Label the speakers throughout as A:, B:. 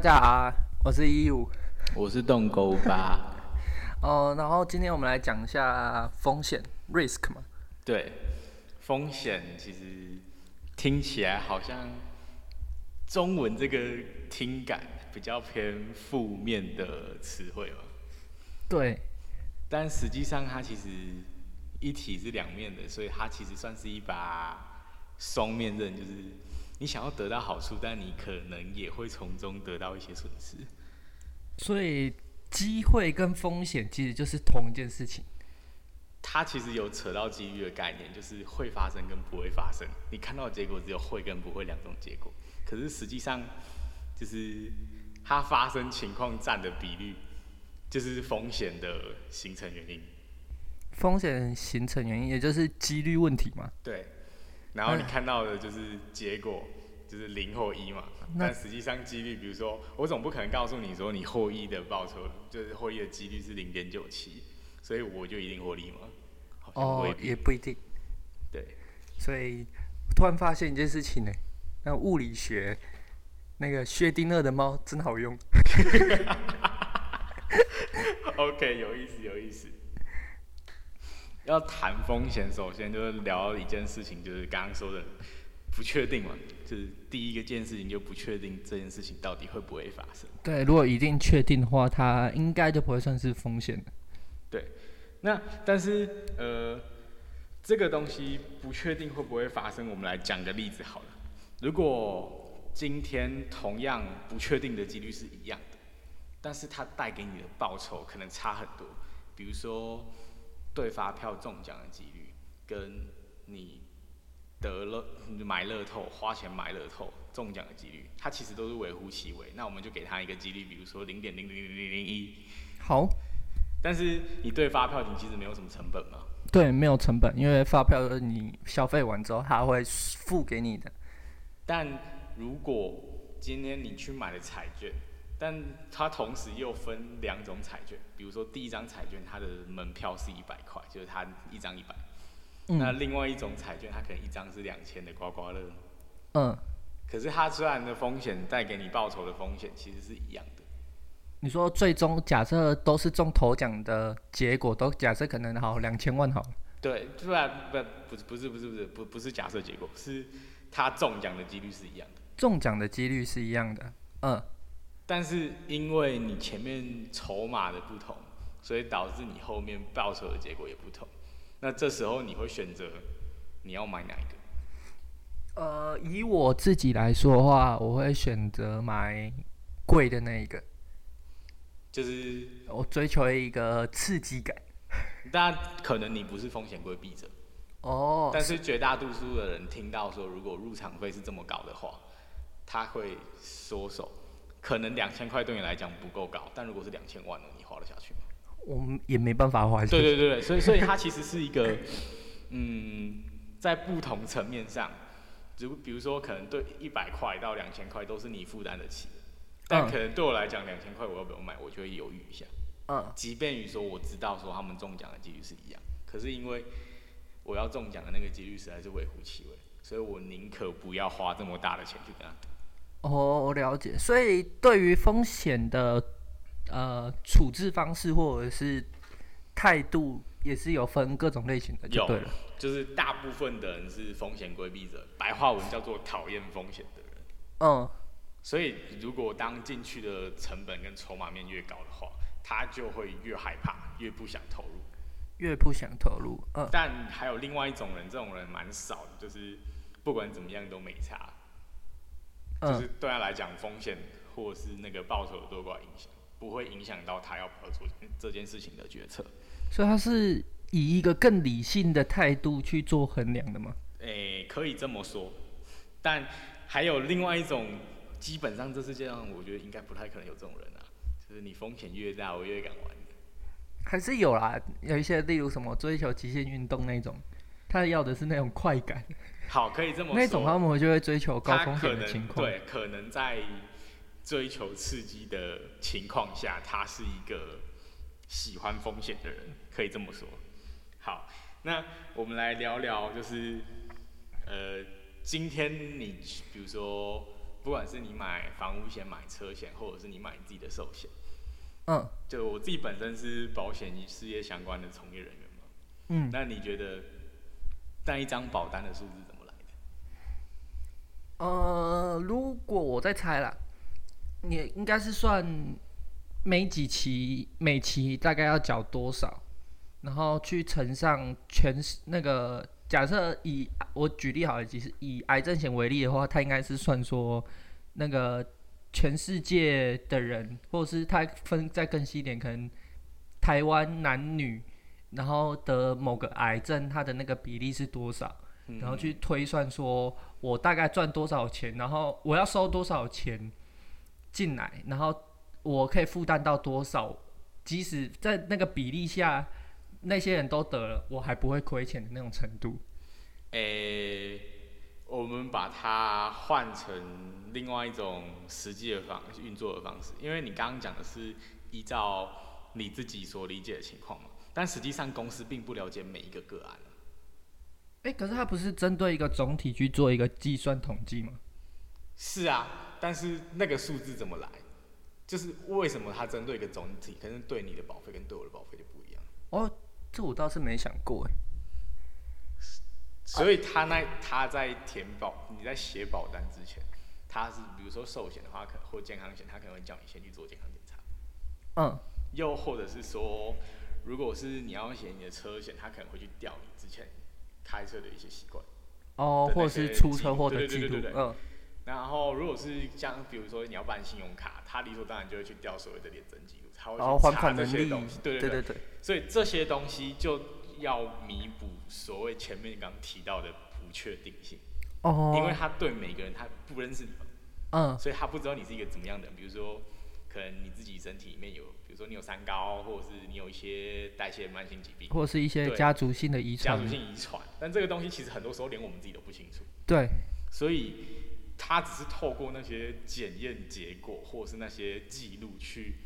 A: 大家好，我是一五。
B: 我是洞沟吧。
A: 哦，然后今天我们来讲一下风险 risk 嘛。
B: 对，风险其实听起来好像中文这个听感比较偏负面的词汇嘛。
A: 对，
B: 但实际上它其实一体是两面的，所以它其实算是一把双面刃，就是你想要得到好处，但你可能也会从中得到一些损失。
A: 所以机会跟风险其实就是同一件事情。
B: 它其实有扯到几率的概念，就是会发生跟不会发生。你看到的结果只有会跟不会两种结果，可是实际上就是它发生情况占的比率，就是风险的形成原因。
A: 风险形成原因也就是几率问题嘛。
B: 对，然后你看到的就是结果，就是零或一嘛。但实际上几率，比如说我总不可能告诉你说你获益的报酬就是获益的几率是零点九七，所以我就一定获利吗？
A: 哦，也不一定。
B: 对，
A: 所以突然发现一件事情呢，那物理学那个薛定谔的猫真好用。
B: OK，有意思，有意思。要谈风险，首先就是聊一件事情，就是刚刚说的不确定嘛，就是第一个件事情就不确定这件事情到底会不会发生。
A: 对，如果一定确定的话，它应该就不会算是风险对。
B: 那但是呃，这个东西不确定会不会发生，我们来讲个例子好了。如果今天同样不确定的几率是一样的，但是它带给你的报酬可能差很多，比如说对发票中奖的几率，跟你得了你买乐透花钱买乐透中奖的几率，它其实都是微乎其微。那我们就给他一个几率，比如说零点零零零零零一，
A: 好，
B: 但是你对发票你其实没有什么成本嘛。
A: 对，没有成本，因为发票你消费完之后，他会付给你的。
B: 但如果今天你去买了彩券，但它同时又分两种彩券，比如说第一张彩券它的门票是一百块，就是它一张一百、那
A: 嗯
B: 另外一种彩券它可能一张是两千的刮刮乐，
A: 嗯，
B: 可是它虽然的风险带给你报酬的风险其实是一样的，
A: 你说最终假设都是中头奖的结果，都假设可能好两千万好了，
B: 对，不然不不不是不是不是不不是假设结果，是他中奖的几率是一样的。
A: 中奖的几率是一样的。嗯，
B: 但是因为你前面筹码的不同，所以导致你后面报酬的结果也不同。那这时候你会选择你要买哪一个？
A: 呃，以我自己来说的话，我会选择买贵的那一个，
B: 就是
A: 我追求一个刺激感。
B: 但可能你不是风险规避者，
A: 哦，
B: 但是绝大多数的人听到说如果入场费是这么高的话，他会缩手。可能两千块对你来讲不够高，但如果是两千万呢，你花得下去吗？
A: 我们也没办法花钱。
B: 对对对对，所以所以它其实是一个，嗯，在不同层面上，如比如说可能对一百块到两千块都是你负担得起的，但
A: 嗯
B: 可能对我来讲两千块我要不要买，我就会犹豫一下。
A: 嗯，
B: 即便于说我知道说他们中奖的几率是一样，可是因为我要中奖的那个几率实在是微乎其微，所以我宁可不要花这么大的钱去跟他赌。
A: 哦，我了解。所以对于风险的呃处置方式或者是态度，也是有分各种类型的，就
B: 有
A: 对了。
B: 就是大部分的人是风险规避者，白话文叫做讨厌风险的人。
A: 嗯，
B: 所以，如果当进去的成本跟筹码面越高的话，他就会越害怕，越不想投入。
A: 越不想投入。嗯，
B: 但还有另外一种人，这种人蛮少的，就是不管怎么样都没差，就
A: 嗯
B: 是对他来讲，风险或者是那个报酬有多寡影响，不会影响到他要不要做这件事情的决策。
A: 所以他是以一个更理性的态度去做衡量的吗？
B: 诶、可以这么说，但还有另外一种，基本上这世界上我觉得应该不太可能有这种人啊，就是你风险越大，我越敢玩。
A: 还是有啦，有一些例如什么追求极限运动那种，他要的是那种快感，
B: 好，可以这么说。
A: 那种他们就会追求高风险的情况。
B: 对，可能在追求刺激的情况下，他是一个喜欢风险的人，可以这么说。好，那我们来聊聊，就是呃，今天你比如说不不管是你买房屋险、买车险，或者是你买你自己的寿险。
A: 嗯
B: 就我自己本身是保险与事业相关的从业人员嘛，
A: 嗯，
B: 那你觉得那一张保单的数字怎么来的？
A: 呃，如果我在猜啦，你应该是算每几期每期大概要缴多少，然后去乘上全那个假设以我举例好了，其实以癌症险为例的话，它应该是算说那个全世界的人，或者是它分再更细一点，可能台湾男女，然后得某个癌症，它的那个比例是多少？然后去推算说我大概赚多少钱，然后我要收多少钱进来，然后我可以负担到多少，即使在那个比例下，那些人都得了，我还不会亏钱的那种程度。
B: 诶、我们把它换成另外一种实际的方运作的方式，因为你刚刚讲的是依照你自己所理解的情况嘛，但实际上公司并不了解每一个个案。
A: 诶，可是它不是针对一个总体去做一个计算统计吗？
B: 是啊，但是那个数字怎么来？就是为什么它针对一个总体，可是对你的保费跟对我的保费就不一样。
A: 哦，这我倒是没想过哎。
B: 所以他那他在填保，你在写保单之前，他是比如说寿险的话，可或健康险，他可能会叫你先去做健康检查。
A: 嗯，
B: 又或者是说，如果是你要写你的车险，他可能会去调你之前开车的一些习惯。
A: 哦，或者是出车祸的记录嗯，
B: 然后如果是像比如说你要办信用卡，他理所当然就会去调所谓的廉征记录，他会去查这些东西。，对对
A: 对对，
B: 所以这些东西就要弥补所谓前面刚提到的不确定性，
A: 哦，
B: 因为他对每个人他不认识你嘛，
A: 嗯
B: 所以他不知道你是一个怎么样的人。比如说，可能你自己身体里面有，比如说你有三高，或者是你有一些代谢慢性疾病、
A: 或者是一些家族性的遗传
B: 家族，性遗传，但这个东西其实很多时候连我们自己都不清楚。
A: 对，
B: 所以他只是透过那些检验结果，或者是那些记录去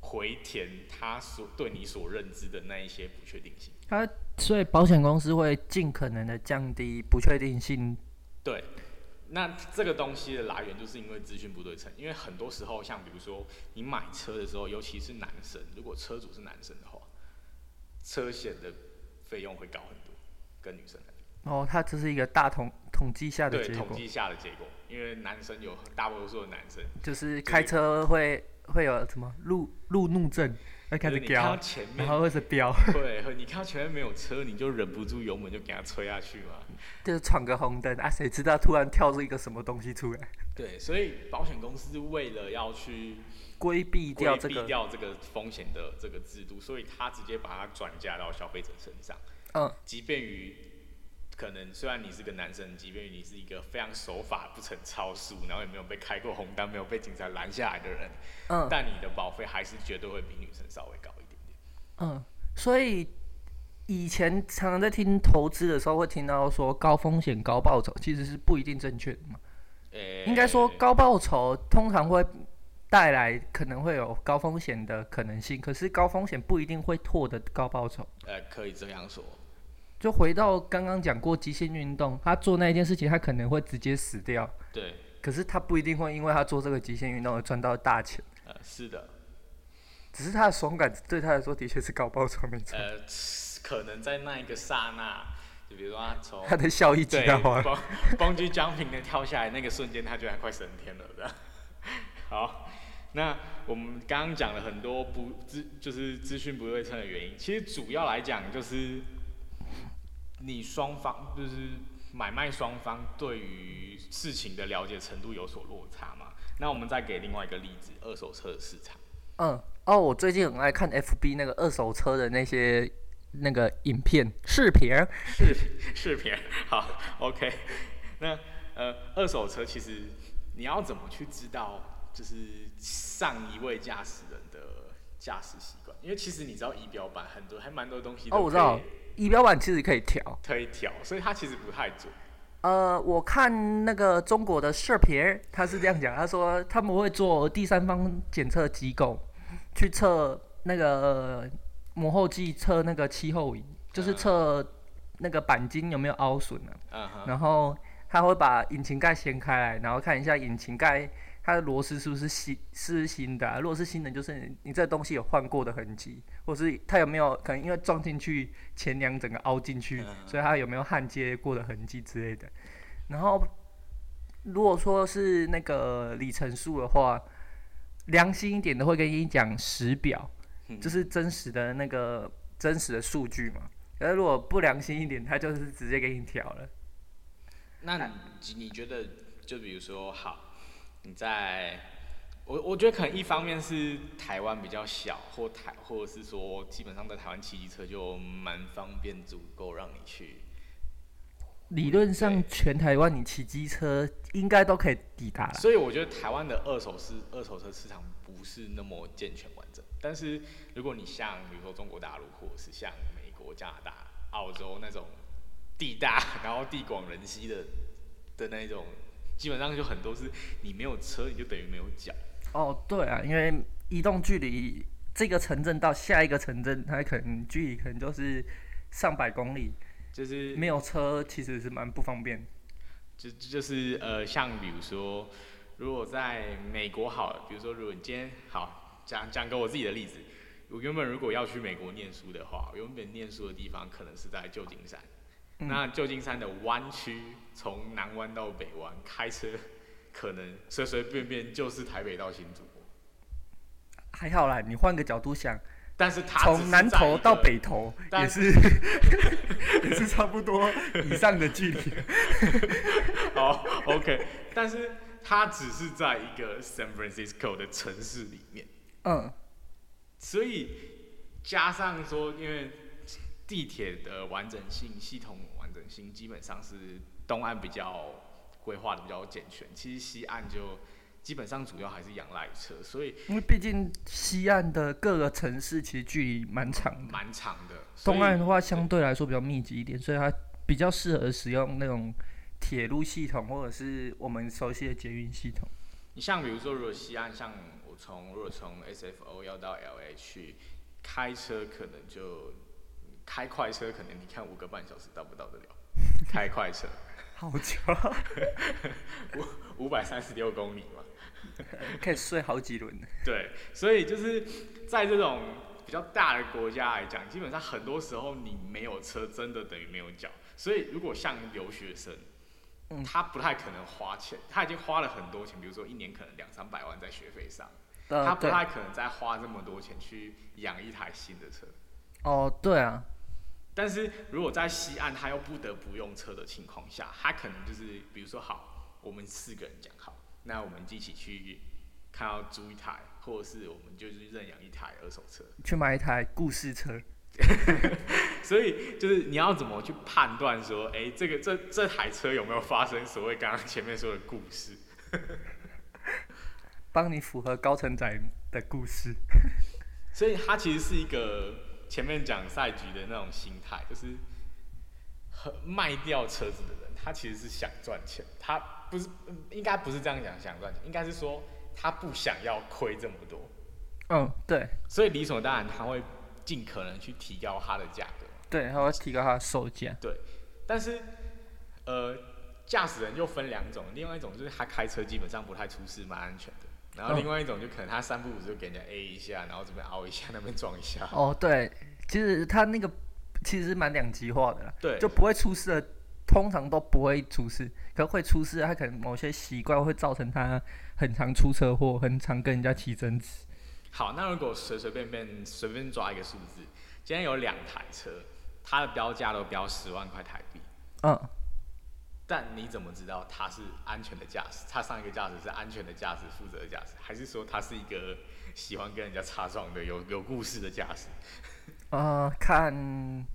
B: 回填他所对你所认知的那一些不确定性。
A: 他所以保险公司会尽可能的降低不确定性。
B: 对，那这个东西的来源就是因为资讯不对称，因为很多时候像比如说你买车的时候，尤其是男生，如果车主是男生的话，车险的费用会高很多，跟女生来。
A: 哦，它这是一个大统统计下的，结果，
B: 统计下的结果，因为男生有大多数的男生
A: 就是开车会会有什么路路怒症，会开始
B: 就是你看到
A: 飙，
B: 前面
A: 然后会是飙，
B: 对，你看到前面没有车，你就忍不住油门就给它吹下去嘛。
A: 就是闯个红灯啊，谁知道突然跳出一个什么东西出来，
B: 对，所以保险公司为了要去
A: 规避掉这个，
B: 掉这个风险的这个制度，所以他直接把它转嫁到消费者身上。
A: 嗯，
B: 即便于可能虽然你是个男生，即便于你是一个非常守法、不曾超速，然后也没有被开过红灯、没有被警察拦下来的人，
A: 嗯
B: 但你的保费还是绝对会比女生稍微高一点点。
A: 嗯，所以以前常常在听投资的时候会听到说高风险高报酬，其实是不一定正确的嘛。
B: 呃、
A: 应该说高报酬通常会带来可能会有高风险的可能性，可是高风险不一定会获得高报酬。
B: 呃，可以这样说。
A: 就回到刚刚讲过极限运动，他做那一件事情，他可能会直接死掉，
B: 对，
A: 可是他不一定会因为他做这个极限运动而赚到大钱，
B: 呃，是的，
A: 只是他的爽感对他来说的确是高报酬，没错，
B: 呃，可能在那一个刹那，就比如说他从
A: 他的效益极
B: 对
A: 大化。
B: 蹦蹦居江平的跳下来那个瞬间，他觉得快升天了的。好，那我们刚刚讲了很多不资，就是资讯不对称的原因。其实主要来讲就是你双方就是买卖双方对于事情的了解程度有所落差嘛。那我们再给另外一个例子，二手车的市场。
A: 嗯，哦，我最近很爱看 FB 那个二手车的那些那个影片视频，
B: 视视频，好，OK。那呃，二手车其实你要怎么去知道，就是上一位驾驶人的驾驶习惯？因为其实你知道仪表板很多，还蛮多东西
A: 哦，我知道仪表板其实可以调。
B: 可以调，所以它其实不太准。
A: 呃，我看那个中国的视频，他是这样讲，他说他们会做第三方检测机构去测那个磨后剂，测那个气候仪，就是
B: 嗯
A: 测那个钣金有没有凹损啊。
B: 嗯哼，
A: 然后他会把引擎盖掀开来，然后看一下引擎盖它的螺丝是不是新是新的、啊，如果是新的，就是你你这东西有换过的痕迹，或是它有没有可能因为撞进去前梁整个凹进去，
B: 嗯
A: 所以它有没有焊接过的痕迹之类的。然后如果说是那个里程数的话，良心一点的会跟你讲时表，
B: 嗯
A: 就是真实的那个真实的数据嘛。而如果不良心一点，它就是直接给你调了。
B: 那你你觉得，就比如说，好，你在，我我觉得可能一方面是台湾比较小，或台，或者是说基本上在台湾骑机车就蛮方便，足够让你去。
A: 理论上，全台湾你骑机车应该都可以抵达了。
B: 所以我觉得台湾的二手市二手车市场不是那么健全完整。但是如果你像比如说中国大陆，或者是像美国、加拿大、澳洲那种地大然后地广人稀的的那种，基本上就很多是你没有车你就等于没有脚。
A: 哦，对啊，因为移动距离这个城镇到下一个城镇，它可能距离可能就是上百公里，
B: 就是
A: 没有车其实是蛮不方便。
B: 就就是呃，像比如说，如果在美国好了，比如说如果你今天好讲讲个我自己的例子，我原本如果要去美国念书的话，我原本念书的地方可能是在旧金山，
A: 嗯
B: 那旧金山的湾区从南湾到北湾开车，可能随随便便就是台北到新竹，
A: 还好啦，你换个角度想，
B: 但是它
A: 从南头到北头
B: 但
A: 也是 也是差不多以上的距离。
B: 好，OK，但是它只是在一个 San Francisco 的城市里面。
A: 嗯，
B: 所以加上说，因为地铁的完整性、系统完整性基本上是东岸比较规划的比较健全，其实西岸就基本上主要还是仰赖车，所以
A: 因为毕竟西岸的各个城市其实距离蛮长的，
B: 蛮长的。
A: 东岸的话相对来说比较密集一点，所以它比较适合使用那种铁路系统或者是我们熟悉的捷运系统。
B: 你像比如说，如果西岸像我从如果从 SFO 要到 LA 去开车，可能就开快车，可能你看五个半小时到不到得了？开快车
A: 好久，
B: 五五百三十六公里嘛。
A: 可以睡好几轮。
B: 对，所以就是在这种比较大的国家来讲，基本上很多时候你没有车，真的等于没有脚。所以如果像留学生，
A: 嗯
B: 他不太可能花钱，他已经花了很多钱，比如说一年可能两三百万在学费上，他不太可能再花这么多钱去养一台新的车。
A: 哦，对啊，
B: 但是如果在西岸他又不得不用车的情况下，他可能就是比如说好，我们四个人讲好，那我们一起去看要租一台，或者是我们就是认养一台二手车。
A: 去买一台故事车。
B: 所以就是你要怎么去判断说，哎、这个这这台车有没有发生所谓刚刚前面说的故事？
A: 帮你符合高承载的故事。
B: 所以它其实是一个前面讲赛局的那种心态，就是很卖掉车子的人，他其实是想赚钱，他不是应该不是这样讲想赚钱，应该是说他不想要亏这么多，
A: 嗯，对
B: 所以理所当然他会尽可能去提高他的价格。
A: 对，他会提高他的售价。
B: 对但是，呃，驾驶人又分两种，另外一种就是他开车基本上不太出事，蛮安全的。然后
A: 嗯
B: 另外一种就可能他三不五时就给人家 A 一下，然后这边凹一下，那边撞一下。
A: 哦，对，其实他那个其实是蛮两极化的啦，
B: 对，
A: 就不会出事的，通常都不会出事，可会出事，他可能某些习惯会造成他很常出车祸，很常跟人家起争执。
B: 好，那如果随随便便随便抓一个数字，今天有两台车，它的标价都标十万块台币，
A: 嗯，
B: 但你怎么知道他是安全的驾驶？他上一个驾驶是安全的驾驶、负责的驾驶，还是说他是一个喜欢跟人家擦撞的、有 有故事的驾驶？
A: 呃，看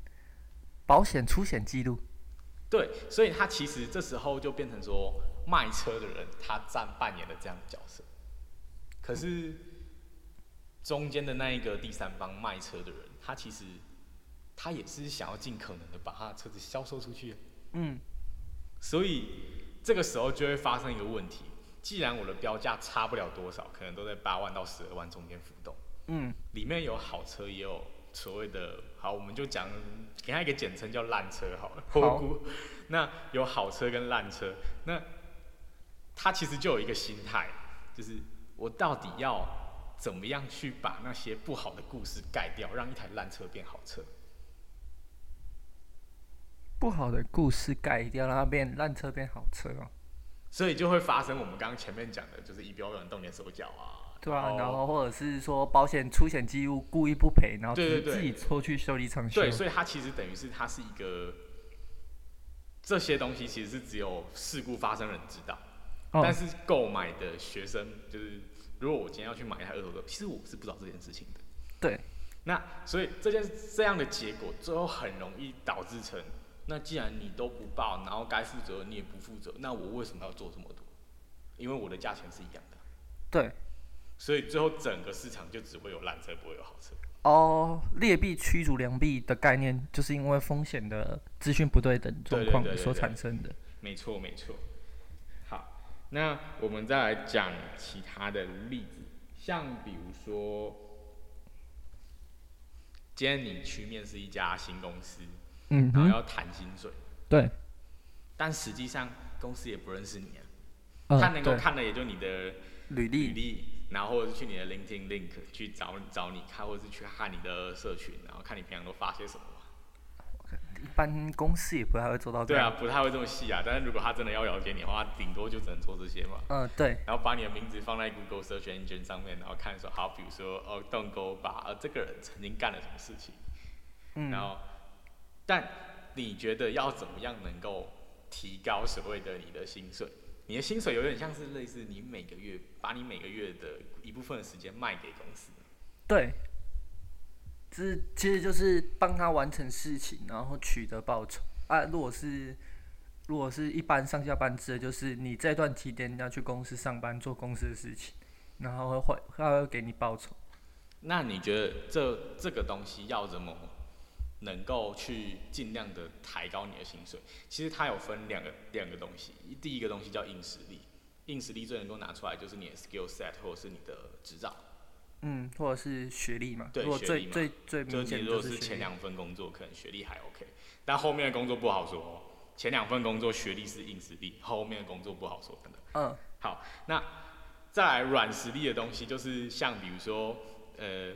A: 保险出险记录。
B: 对，所以他其实这时候就变成说，卖车的人他占扮演了这样的角色，可是中间的那一个第三方卖车的人，他其实他也是想要尽可能的把他的车子销售出去，
A: 嗯，
B: 所以这个时候就会发生一个问题，既然我的标价差不了多少，可能都在八万到十二万中间浮动，
A: 嗯，
B: 里面有好车也有所谓的好，我们就讲给他一个简称叫烂车好了。
A: 好
B: 估那有好车跟烂车，那他其实就有一个心态，就是我到底要怎么样去把那些不好的故事盖掉，让一台烂车变好车。
A: 不好的故事改掉，让它变烂车变好车哦。
B: 所以就会发生我们刚刚前面讲的，就是仪表人动点手脚啊，
A: 对啊，然后或者是说保险出险记录故意不赔，然后
B: 对对对
A: 自自己拖去修理厂修。
B: 对，所以它其实等于是它是一个这些东西其实是只有事故发生人知道，
A: 哦
B: 但是购买的学生就是如果我今天要去买一台二手车，其实我是不知道这件事情的。
A: 对，
B: 那所以这件这样的结果，最后很容易导致成，那既然你都不报，然后该负责你也不负责，那我为什么要做这么多？因为我的价钱是一样的，
A: 对，
B: 所以最后整个市场就只会有烂车，不会有好车。
A: 哦，劣币驱逐良币的概念，就是因为风险的资讯不对等状况所产生的。
B: 没错，没错。好，那我们再来讲其他的例子，像比如说，今天你去面试一家新公司，
A: 嗯，
B: 然后要谈薪水，
A: 对，
B: 但实际上公司也不认识你啊，
A: 嗯
B: 他能够看的也就你的履历。
A: 履历，
B: 然后或者是去你的 LinkedIn link 去找找你看，或者是去看你的社群，然后看你平常都发些什么。
A: 一般公司也不太会做到这
B: 对啊，不太会这么细啊，但是如果他真的要了解你的话，顶多就只能做这些嘛。
A: 嗯，对，
B: 然后把你的名字放在 Google Search Engine 上面，然后看说，好，比如说哦，洞沟把呃这个人曾经干了什么事情，
A: 嗯，
B: 然后，但你觉得要怎么样能够提高所谓的你的薪水？你的薪水有点像是类似你每个月把你每个月的一部分的时间卖给公司，
A: 对，这其实就是帮他完成事情，然后取得报酬啊。如果是如果是一般上下班制的，就是你这段期间要去公司上班做公司的事情，然后会会他会给你报酬。
B: 那你觉得这这个东西要怎么能够去尽量的抬高你的薪水？其实它有分两个两个东西，第一个东西叫硬实力，硬实力最能够拿出来就是你的 skill set 或者是你的执照。
A: 嗯，或者是学历嘛。
B: 对
A: 如果
B: 学历嘛
A: 最最最
B: 就
A: 明显
B: 是你如果是。前两份工作可能学历还 OK，但后面的工作不好说哦。前两份工作学历是硬实力，后面的工作不好说，真的。
A: 嗯，
B: 好，那再来软实力的东西，就是像比如说，呃，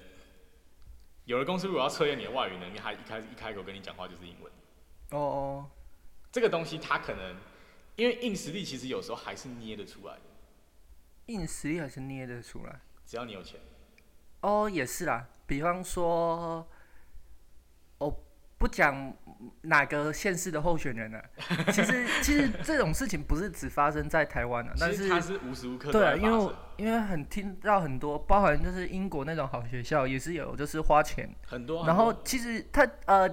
B: 有的公司如果要测验你的外语能力，他一开一开口跟你讲话就是英文，
A: 哦哦，
B: 这个东西他可能因为硬实力其实有时候还是捏得出来的，
A: 硬实力还是捏得出来。
B: 只要你有钱。
A: 哦，也是啦。比方说，我不讲哪个县市的候选人了、其实，其实这种事情不是只发生在台湾的、但是
B: 其实它是无时无刻
A: 对啊，因为因为很听到很多，包含就是英国那种好学校也是有，就是花钱，
B: 很多。
A: 然后其实他呃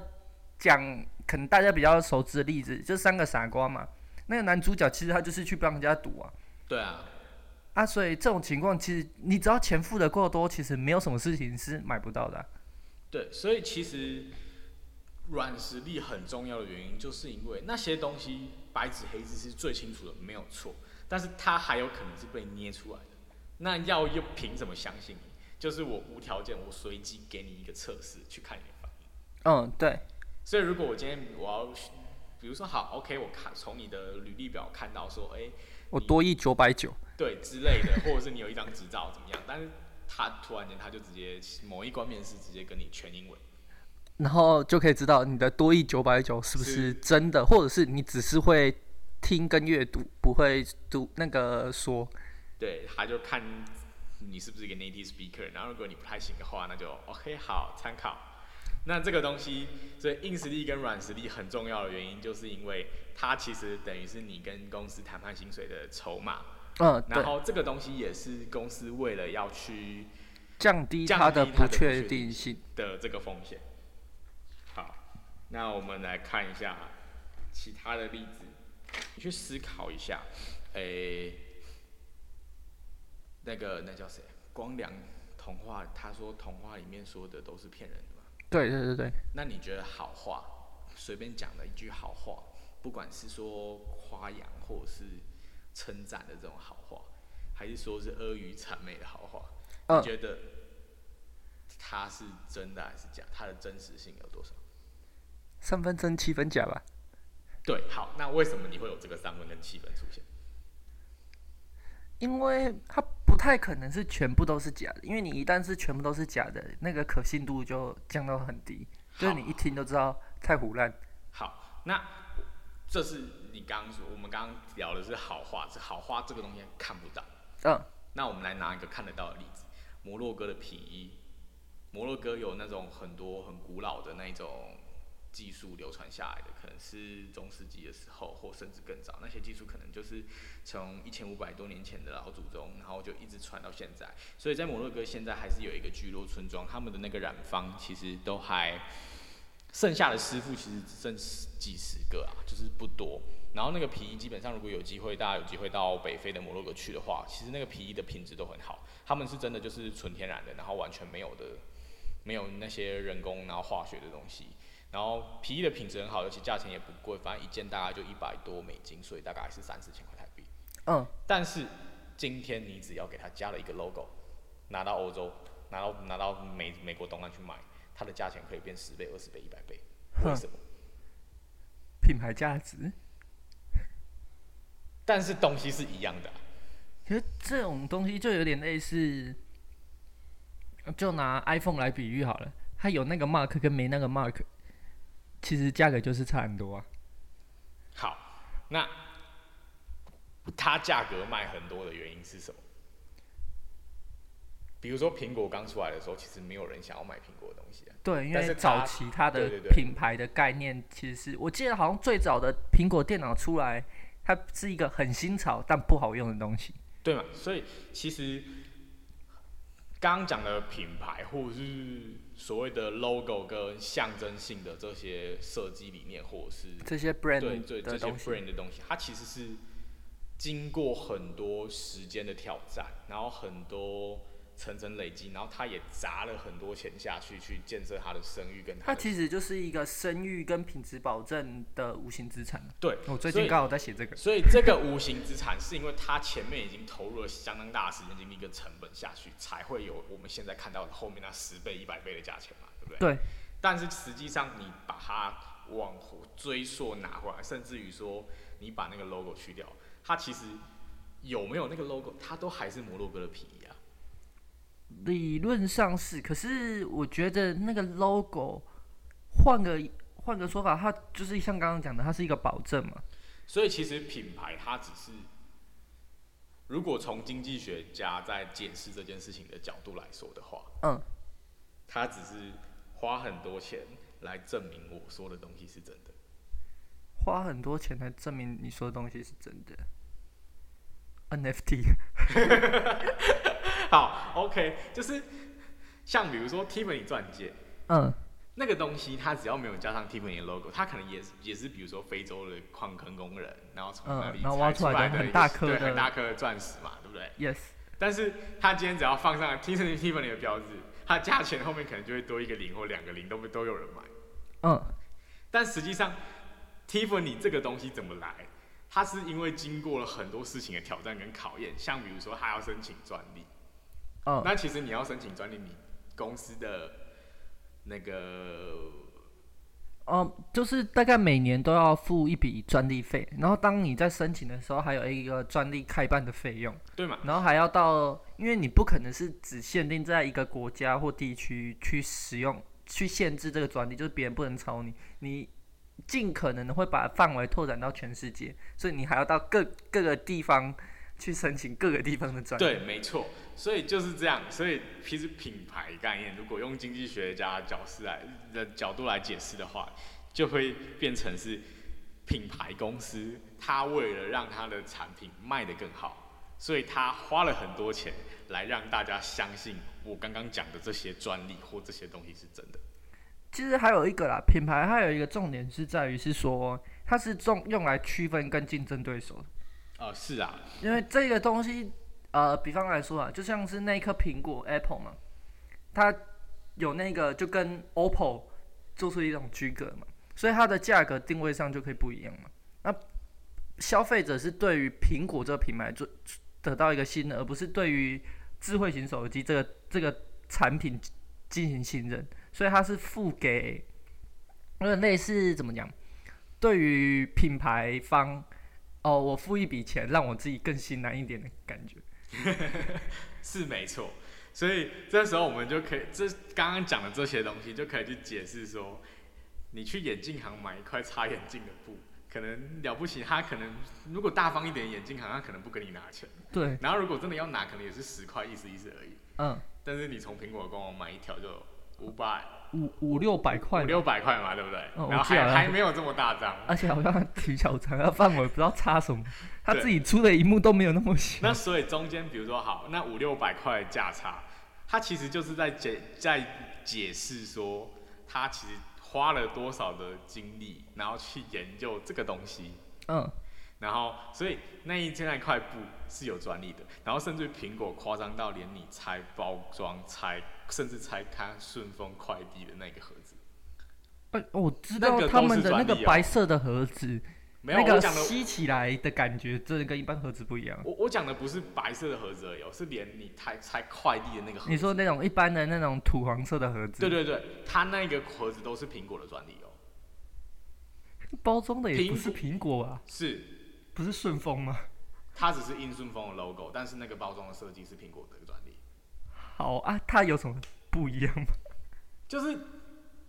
A: 讲可能大家比较熟知的例子，就三个傻瓜嘛。那个男主角其实他就是去帮人家赌啊。
B: 对啊，
A: 啊，所以这种情况其实你只要钱付的够多，其实没有什么事情是买不到的啊、
B: 对，所以其实软实力很重要的原因，就是因为那些东西白纸黑字是最清楚的，没有错，但是它还有可能是被捏出来的。那要又凭什么相信你？就是我无条件，我随机给你一个测试，去看你的反应。
A: 嗯，对，
B: 所以如果我今天我要，比如说好，OK，我看从你的履历表看到说，哎、
A: 我多亿九百九，
B: 对之类的，或者是你有一张执照怎么样？但是他突然间他就直接某一关面试直接跟你全英文。
A: 然后就可以知道你的多亿九百九是不
B: 是
A: 是真的，或者是你只是会听跟阅读，不会读那个说。
B: 对，他就看你是不是一个 native speaker，然后如果你不太行的话，那就 OK 好参考。那这个东西，所以硬实力跟软实力很重要的原因，就是因为它其实等于是你跟公司谈判薪水的筹码。
A: 嗯，
B: 然，后这个东西也是公司为了要去
A: 降低它的
B: 不
A: 确定性。
B: 的这个风险。好，那我们来看一下其他的例子，你去思考一下，诶、那个那叫谁？光良童话，他说童话里面说的都是骗人的嘛？
A: 对对对对，
B: 那你觉得好话，随便讲的一句好话，不管是说夸扬或者是称赞的这种好话，还是说是阿谀谄媚的好话，
A: 嗯
B: 你觉得它是真的还是假，它的真实性有多少？
A: 三分真七分假吧。
B: 对，好，那为什么你会有这个三分跟七分出现？
A: 因为它不太可能是全部都是假的，因为你一旦是全部都是假的，那个可信度就降到很低，就是你一听都知道太胡乱。
B: 好，那这是你刚刚说，我们刚刚聊的是好话，是好话这个东西看不到。
A: 嗯，
B: 那我们来拿一个看得到的例子，摩洛哥的皮衣。摩洛哥有那种很多很古老的那种技术流传下来的，可能是中世纪的时候，或甚至更早。那些技术可能就是从一千五百多年前的老祖宗，然后就一直传到现在。所以在摩洛哥现在还是有一个聚落村庄，他们的那个染坊其实都还剩下的师傅其实只剩几十个啊，就是不多。然后那个皮衣基本上如果有机会，大家有机会到北非的摩洛哥去的话，其实那个皮衣的品质都很好，他们是真的就是纯天然的，然后完全没有的。没有那些人工然后化学的东西，然后皮衣的品质很好，而且价钱也不贵，反正一件大概就一百多美金，所以大概是三四千块台币。
A: 嗯。
B: 但是今天你只要给他加了一个 logo，拿到欧洲，拿到拿到美美国东岸去买，它的价钱可以变十倍、二十倍、一百倍。为什么？
A: 品牌价值。
B: 但是东西是一样的。
A: 其实这种东西就有点类似。就拿 iPhone 来比喻好了，它有那个 mark 跟没那个 mark，其实价格就是差很多啊。
B: 好，那它价格卖很多的原因是什么？比如说苹果刚出来的时候，其实没有人想要买苹果的东西啊。
A: 对，因为早期它的品牌的概念，其实是我记得好像最早的苹果电脑出来，它是一个很新潮但不好用的东西。
B: 对嘛？所以其实。刚刚讲的品牌，或者是所谓的 logo 跟象征性的这些设计理念，或者是
A: 这些 brand
B: 对对这些 brand 的东西，它其实是经过很多时间的挑战，然后很多。层层累积，然后他也砸了很多钱下去，去建设他的声誉跟他。
A: 它其实就是一个声誉跟品质保证的无形资产。
B: 对，
A: 我最近刚好在写这个。
B: 所以这个无形资产是因为他前面已经投入了相当大的时间精力跟成本下去，才会有我们现在看到的后面那十倍、一百倍的价钱嘛，对不对？
A: 对。
B: 但是实际上，你把它往追溯拿回来，甚至于说你把那个 logo 去掉，它其实有没有那个 logo，它都还是摩洛哥的皮。
A: 理论上是，可是我觉得那个 logo 换个换个说法，它就是像刚刚讲的，它是一个保证嘛。
B: 所以其实品牌它只是，如果从经济学家在解释这件事情的角度来说的话，
A: 嗯，
B: 它只是花很多钱来证明我说的东西是真的。
A: 花很多钱来证明你说的东西是真的。NFT。
B: 好，OK，就是像比如说 Tiffany 钻戒，
A: 嗯，
B: 那个东西它只要没有加上 Tiffany 的 logo，它可能也是也是比如说非洲的矿坑工人，然后从那里
A: 挖出
B: 来
A: 的很大颗的
B: 很大颗的钻石嘛，对不对
A: ？Yes。
B: 但是它今天只要放上 Tiffany Tiffany 的标志，它价钱后面可能就会多一个零或两个零，都都有人买。
A: 嗯。
B: 但实际上 Tiffany 这个东西怎么来？它是因为经过了很多事情的挑战跟考验，像比如说它要申请专利。那其实你要申请专利，你公司的那个，
A: 嗯，就是大概每年都要付一笔专利费，然后当你在申请的时候，还有一个专利开办的费用，
B: 对嘛？
A: 然后还要到，因为你不可能是只限定在一个国家或地区去使用，去限制这个专利，就是别人不能抄你，你尽可能的会把范围拓展到全世界，所以你还要到各各个地方。去申请各个地方的专利。
B: 对，没错，所以就是这样。所以其实品牌概念，如果用经济学家角度来的角度来解释的话，就会变成是品牌公司，他为了让他的产品卖得更好，所以他花了很多钱来让大家相信我刚刚讲的这些专利或这些东西是真的。
A: 其实还有一个啦，品牌还有一个重点是在于是说，它是重用来区分跟竞争对手。
B: 呃，是啊，
A: 因为这个东西，呃，比方来说啊，就像是那颗苹果 Apple 嘛，它有那个就跟 OPPO 做出一种区隔嘛，所以它的价格定位上就可以不一样嘛。那消费者是对于苹果这个品牌做得到一个新的，而不是对于智慧型手机这个这个产品进行信任，所以它是付给，有点类似怎么讲？对于品牌方，哦，我付一笔钱，让我自己更心安一点的感觉。
B: 是没错，所以这时候我们就可以，这刚刚讲的这些东西就可以去解释说，你去眼镜行买一块擦眼镜的布，可能了不起，他可能如果大方一点，眼镜行他可能不跟你拿钱。
A: 对，
B: 然后如果真的要拿，可能也是十块，意思意思而已。
A: 嗯，
B: 但是你从苹果官网买一条就五百、
A: 五五六百块
B: 五，六百块嘛，对不对？
A: 哦
B: 然后还没有这么大张。
A: 而且好像 挺小张，它范围不知道差什么，他自己出的一幕都没有那么小。
B: 那所以中间，比如说好，那五六百块的价差，他其实就是在解在解释说，他其实花了多少的精力，然后去研究这个东西，
A: 嗯，
B: 然后所以那一那一块布是有专利的，然后甚至苹果夸张到连你拆包装、拆甚至拆开顺丰快递的那个盒子，
A: 呃，我知道他们的那个白色的盒子，
B: 没有
A: 那个。吸起来的感觉，真的跟一般盒子不一样。
B: 我我讲的不是白色的盒子而已哦，是连你拆拆快递的那个盒子。
A: 你说那种一般的那种土黄色的盒子，
B: 对对对，它那个盒子都是苹果的专利哦。
A: 包装的也
B: 苹
A: 不是苹果啊，
B: 是，
A: 不是顺丰吗？
B: 它只是印顺丰的 logo，但是那个包装的设计是苹果的专利。
A: 好啊，它有什么不一样吗？
B: 就是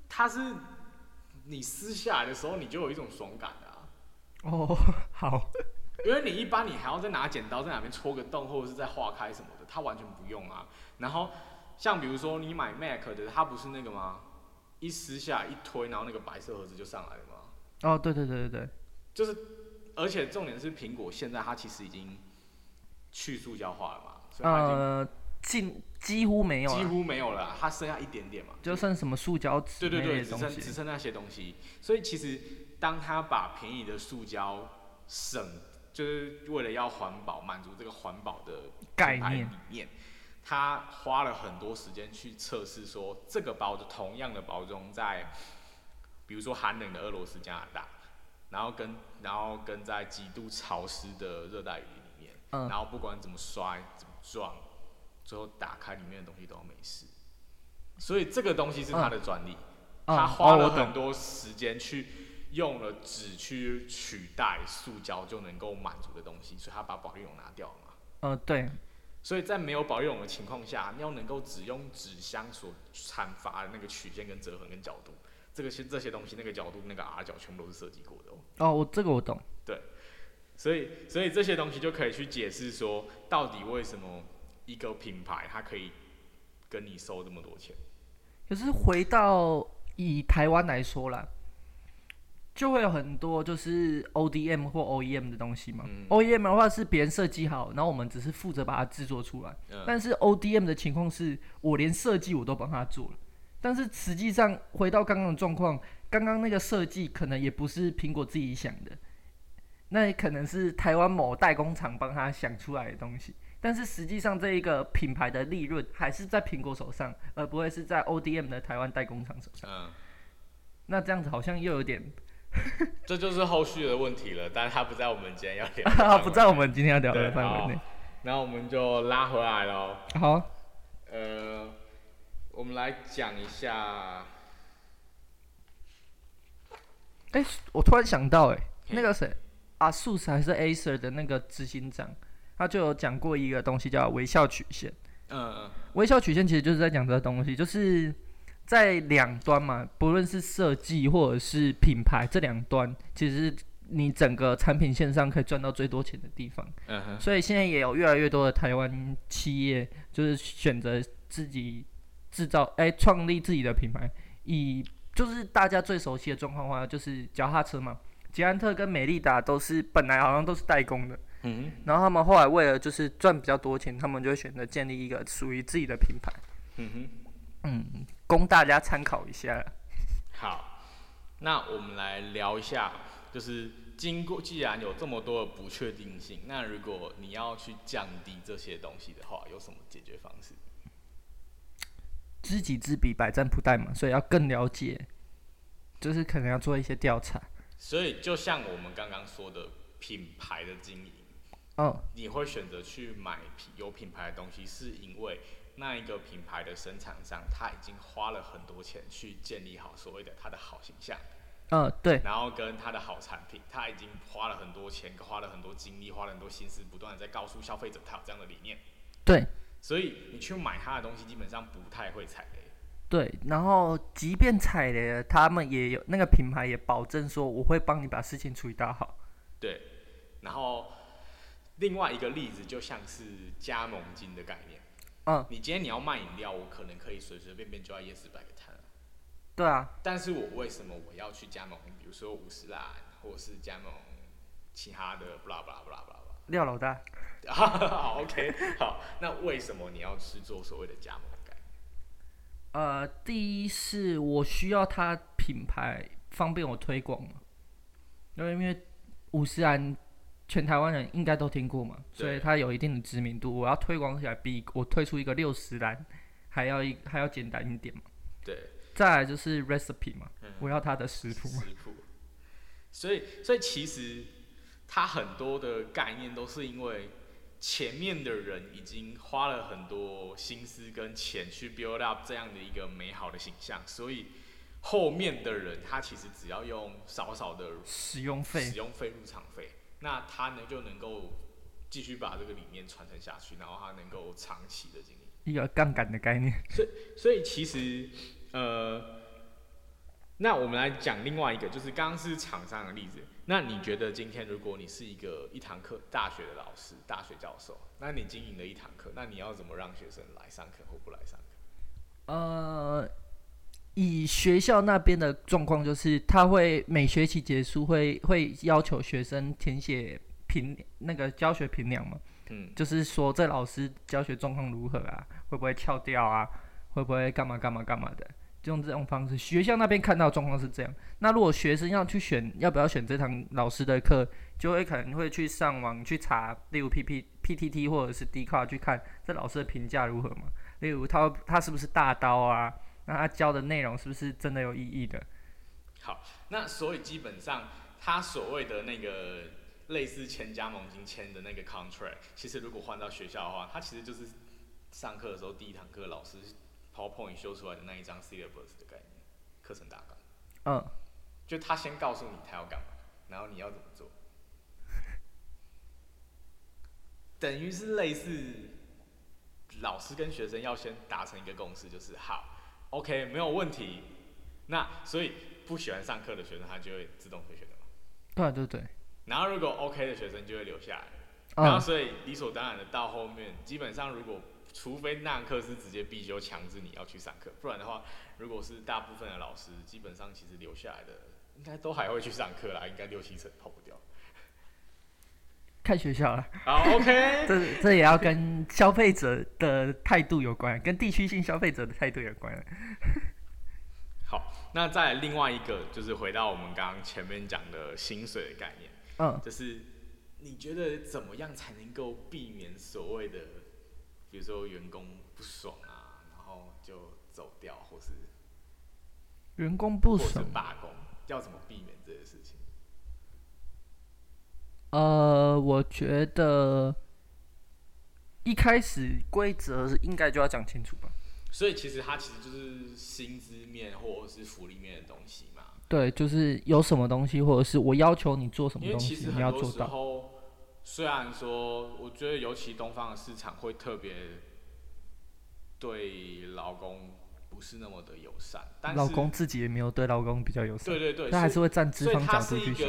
B: 它是你撕下来的时候，你就有一种爽感的啊。
A: 哦，好，
B: 因为你一般你还要再拿剪刀在哪边戳个洞，或者是再划开什么的，它完全不用啊。然后像比如说你买 Mac 的，它不是那个吗？一撕下一推，然后那个白色盒子就上来了吗？
A: 哦，对对对对对，
B: 就是，而且重点是苹果现在它其实已经去塑胶化了嘛，所以它已经
A: 几乎没有了，
B: 几乎没有了啊，它剩下一点点嘛。
A: 就剩什么塑胶纸
B: 对对对，只剩只。剩那些东西。所以其实当他把便宜的塑胶省，就是为了要环保，满足这个环保的
A: 概念
B: 理念，他花了很多时间去测试说这个包的同样的包装在，比如说寒冷的俄罗斯、加拿大，然后跟然后跟在极度潮湿的热带雨林里面，
A: 嗯
B: 然后不管怎么摔、怎么撞，最后打开里面的东西都没事。所以这个东西是他的专利，
A: 嗯
B: 他花了很多时间去用了纸去取代塑胶就能够满足的东西，所以他把保丽龙拿掉了嘛。
A: 呃，对，
B: 所以在没有保丽龙的情况下，你要能够只用纸箱所阐发的那个曲线跟折痕跟角度，这个些这些东西那个角度那个 R 角全部都是设计过的哦。
A: 哦，我这个我懂。
B: 对所以所以这些东西就可以去解释说，到底为什么一个品牌它可以跟你收这么多钱。
A: 可是回到以台湾来说啦，就会有很多就是 ODM 或 OEM 的东西嘛。
B: 嗯
A: OEM 的话是别人设计好，然后我们只是负责把它制作出来。
B: 嗯
A: 但是 ODM 的情况是我连设计我都帮他做了，但是实际上回到刚刚的状况，刚刚那个设计可能也不是苹果自己想的，那也可能是台湾某代工厂帮他想出来的东西。但是实际上，这一个品牌的利润还是在苹果手上，而不会是在 ODM 的台湾代工厂手上。
B: 嗯，
A: 那这样子好像又有点
B: 这就是后续的问题了，但是它不在我们今天要聊
A: 不在我们今天要聊的范围内。
B: 然后我们就拉回来喽。
A: 好，
B: 呃，我们来讲一下，
A: 哎、我突然想到、哎，那个谁，ASUS 还是 Acer 的那个执行长，他就有讲过一个东西叫微笑曲线。
B: 嗯嗯
A: 微笑曲线其实就是在讲这个东西，就是在两端嘛，不论是设计或者是品牌这两端，其实你整个产品线上可以赚到最多钱的地方。
B: 嗯哼，
A: 所以现在也有越来越多的台湾企业，就是选择自己制造，哎、创立自己的品牌，以就是大家最熟悉的状况的话，就是脚踏车嘛，捷安特跟美利达都是本来好像都是代工的，
B: 嗯
A: 然后他们后来为了就是赚比较多钱，他们就会选择建立一个属于自己的品牌，
B: 嗯哼，
A: 嗯，供大家参考一下。
B: 好，那我们来聊一下，就是经过既然有这么多的不确定性，那如果你要去降低这些东西的话，有什么解决方式？
A: 知己知彼，百战不殆嘛，所以要更了解，就是可能要做一些调查。
B: 所以就像我们刚刚说的品牌的经营，
A: 哦，
B: 你会选择去买品有品牌的东西，是因为那一个品牌的生产商，他已经花了很多钱去建立好所谓的他的好形象，
A: 嗯，对，
B: 然后跟他的好产品，他已经花了很多钱，花了很多精力，花了很多心思，不断的在告诉消费者他有这样的理念。
A: 对，
B: 所以你去买他的东西，基本上不太会踩雷。
A: 对，然后即便踩雷了，他们也有那个品牌也保证说我会帮你把事情处理到好。
B: 对，然后另外一个例子就像是加盟金的概念。
A: 嗯，
B: 你今天你要卖饮料，我可能可以随随便便就要夜市摆个摊。
A: 对啊，
B: 但是我为什么我要去加盟？比如说五十兰，或者是加盟其他的，不啦不啦不啦不啦。
A: 廖老大，
B: 好，OK，好，那为什么你要去做所谓的加盟概念？
A: 呃，第一是我需要它品牌方便我推广嘛，因为因为五十兰全台湾人应该都听过嘛，所以
B: 对
A: 它有一定的知名度，我要推广起来比我推出一个六十单还要一还要简单一点嘛。
B: 对，
A: 再来就是 recipe 嘛，
B: 嗯
A: 我要它的食谱嘛。
B: 食谱。所以，所以其实它很多的概念都是因为前面的人已经花了很多心思跟钱去 build up 这样的一个美好的形象，所以后面的人他其实只要用少少的
A: 使用费
B: 使用费入场费，那他呢就能够继续把这个理念传承下去，然后他能够长期的经营。
A: 一个杠杆的概念。
B: 所以所以其实，呃，那我们来讲另外一个，就是刚刚是厂商的例子。那你觉得今天如果你是一个一堂课大学的老师、大学教授，那你经营了一堂课，那你要怎么让学生来上课或不来上课？
A: 呃，以学校那边的状况就是，他会每学期结束会会要求学生填写评那个教学评量嘛，
B: 嗯，
A: 就是说这老师教学状况如何啊，会不会翘掉啊，会不会干嘛干嘛干嘛的，就用这种方式。学校那边看到状况是这样，那如果学生要去选要不要选这堂老师的课，就会可能会去上网去查，例如 P P P T T 或者是 D 卡去看这老师的评价如何嘛。例如他他是不是大刀啊？那他教的内容是不是真的有意义的？
B: 好，那所以基本上他所谓的那个类似签加盟金签的那个 contract，其实如果换到学校的话，它其实就是上课的时候第一堂课老师 PowerPoint 修出来的那一张 syllabus 的概念，课程大纲。
A: 嗯，
B: 就他先告诉你他要干嘛，然后你要怎么做，等于是类似老师跟学生要先达成一个共识，就是好，OK 没有问题。那所以不喜欢上课的学生他就会自动退学的嘛。
A: 对对对，
B: 然后如果 OK 的学生就会留下来，然后
A: 嗯，
B: 所以理所当然的到后面，基本上如果除非那堂课是直接必修强制你要去上课，不然的话，如果是大部分的老师，基本上其实留下来的应该都还会去上课啦，应该六七成跑不掉。
A: 看学校了，
B: 好，OK，
A: 这这也要跟消费者的态度有关，跟地区性消费者的态度有关。
B: 好，那再来另外一个就是回到我们刚刚前面讲的薪水的概念，
A: 嗯，
B: 就是你觉得怎么样才能够避免所谓的，比如说员工不爽啊，然后就走掉，或是
A: 员工不爽，
B: 罢工，要怎么避免这些事情？
A: 呃，我觉得一开始规则应该就要讲清楚吧。
B: 所以其实它其实就是薪资面或者是福利面的东西嘛。
A: 对，就是有什么东西，或者是我要求你做什么东西，你要做到。
B: 候，虽然说，我觉得尤其东方的市场会特别对劳工不是那么的友善，但是
A: 老公自己也没有对劳工比较友善，
B: 对对对，
A: 他还是会站资方角度去想。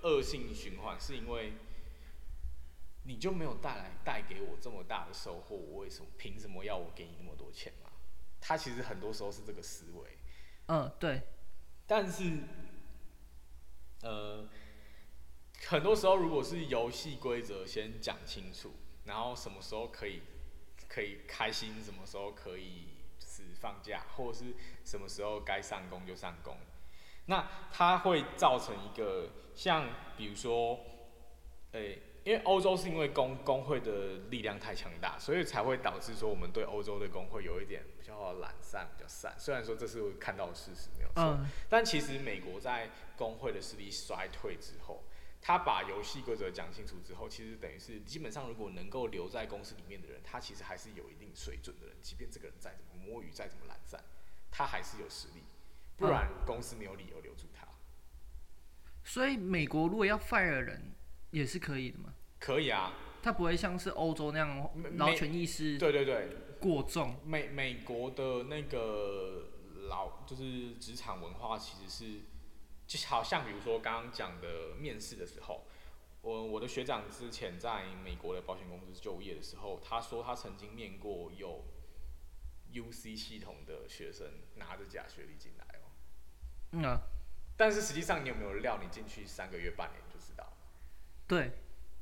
B: 个恶性循环，是因为你就没有带来带给我这么大的收获，我为什么凭什么要我给你那么多钱嘛？他其实很多时候是这个思维，
A: 嗯，对，
B: 但是，呃，很多时候如果是游戏规则先讲清楚，然后什么时候可以可以开心，什么时候可以就是放假，或者是什么时候该上工就上工，那它会造成一个像比如说，诶、因为欧洲是因为工工会的力量太强大，所以才会导致说我们对欧洲的工会有一点比较懒散、比较散。虽然说这是我看到的事实，没有错。
A: 嗯，
B: 但其实美国在工会的势力衰退之后，他把游戏规则讲清楚之后，其实等于是基本上如果能够留在公司里面的人，他其实还是有一定水准的人，即便这个人再怎么摸鱼，再怎么懒散，他还是有实力，不然公司没有理由留住他。
A: 所以美国如果要 fire 人也是可以的嘛？
B: 可以啊，
A: 他不会像是欧洲那样
B: 没
A: 劳权意识
B: 对对对，
A: 过重。
B: 美美国的那个老就是职场文化其实是，就好像比如说刚刚讲的面试的时候，我我的学长之前在美国的保险公司就业的时候，他说他曾经面过有 UC 系统的学生拿着假学历进来哦，
A: 嗯啊，
B: 但是实际上你有没有料，你进去三个月半年就知道了。
A: 对，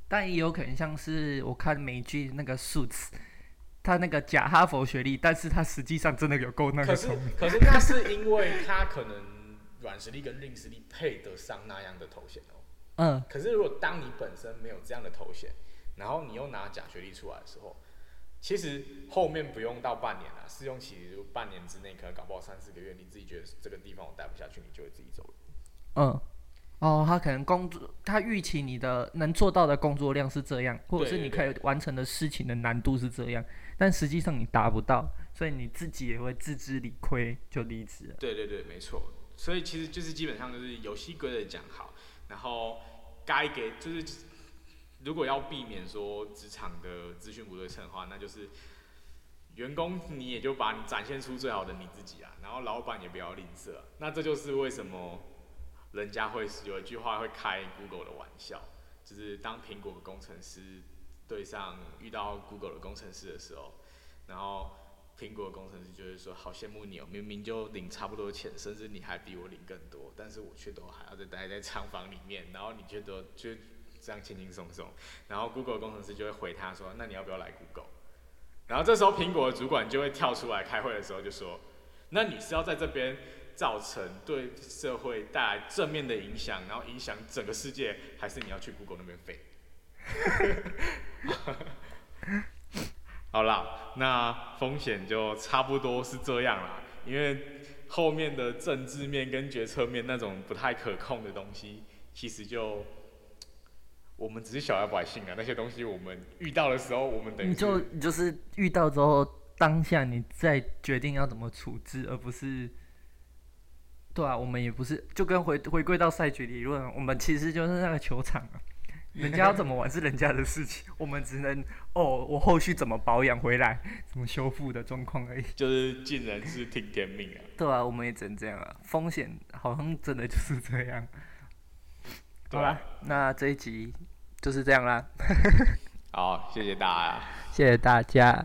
A: 但也有可能像是我看美剧那个 Suits，他那个假哈佛学历，但是他实际上真的有够那
B: 可是
A: 个聪明。
B: 可是那是因为他可能软实力跟硬实力配得上那样的头衔哦。
A: 嗯，
B: 可是如果当你本身没有这样的头衔，然后你又拿假学历出来的时候，其实后面不用到半年啊，试用期就半年之内，可能搞不好三四个月，你自己觉得这个地方我待不下去，你就会自己走了。
A: 嗯，哦，他可能工作，他预期你的能做到的工作量是这样，或者是你可以完成的事情的难度是这样，但实际上你达不到，所以你自己也会自知理亏就离职了。
B: 对对对，没错。所以其实就是基本上就是游戏规则讲好，然后该给就是如果要避免说职场的资讯不对称的话，那就是员工你也就把你展现出最好的你自己啊，然后老板也不要吝啬、那这就是为什么人家会有一句话会开 Google 的玩笑，就是当苹果工程师对上遇到 Google 的工程师的时候，然后苹果工程师就会说：“好羡慕你哦，明明就领差不多钱，甚至你还比我领更多，但是我却都还要再待在厂房里面，然后你却都就这样轻轻松松。”然后 Google 工程师就会回他说：“那你要不要来 Google？” 然后这时候苹果的主管就会跳出来开会的时候就说：“那你是要在这边造成对社会带来正面的影响，然后影响整个世界，还是你要去 Google 那边飞？” 好啦，那风险就差不多是这样啦，因为后面的政治面跟决策面那种不太可控的东西，其实就我们只是小老百姓啊，那些东西我们遇到的时候，我们等于
A: 你就你就是遇到之后，当下你再决定要怎么处置，而不是，对啊，我们也不是就跟回回归到赛局理论，我们其实就是那个球场啊，人家要怎么玩是人家的事情，我们只能哦，我后续怎么保养回来，怎么修复的状况而已。
B: 就是尽人事听天命啊。
A: 对啊，我们也只能这样啊，风险好像真的就是这样。好啦，那这一集就是这样啦，
B: 好，谢谢大家。
A: 谢谢大家。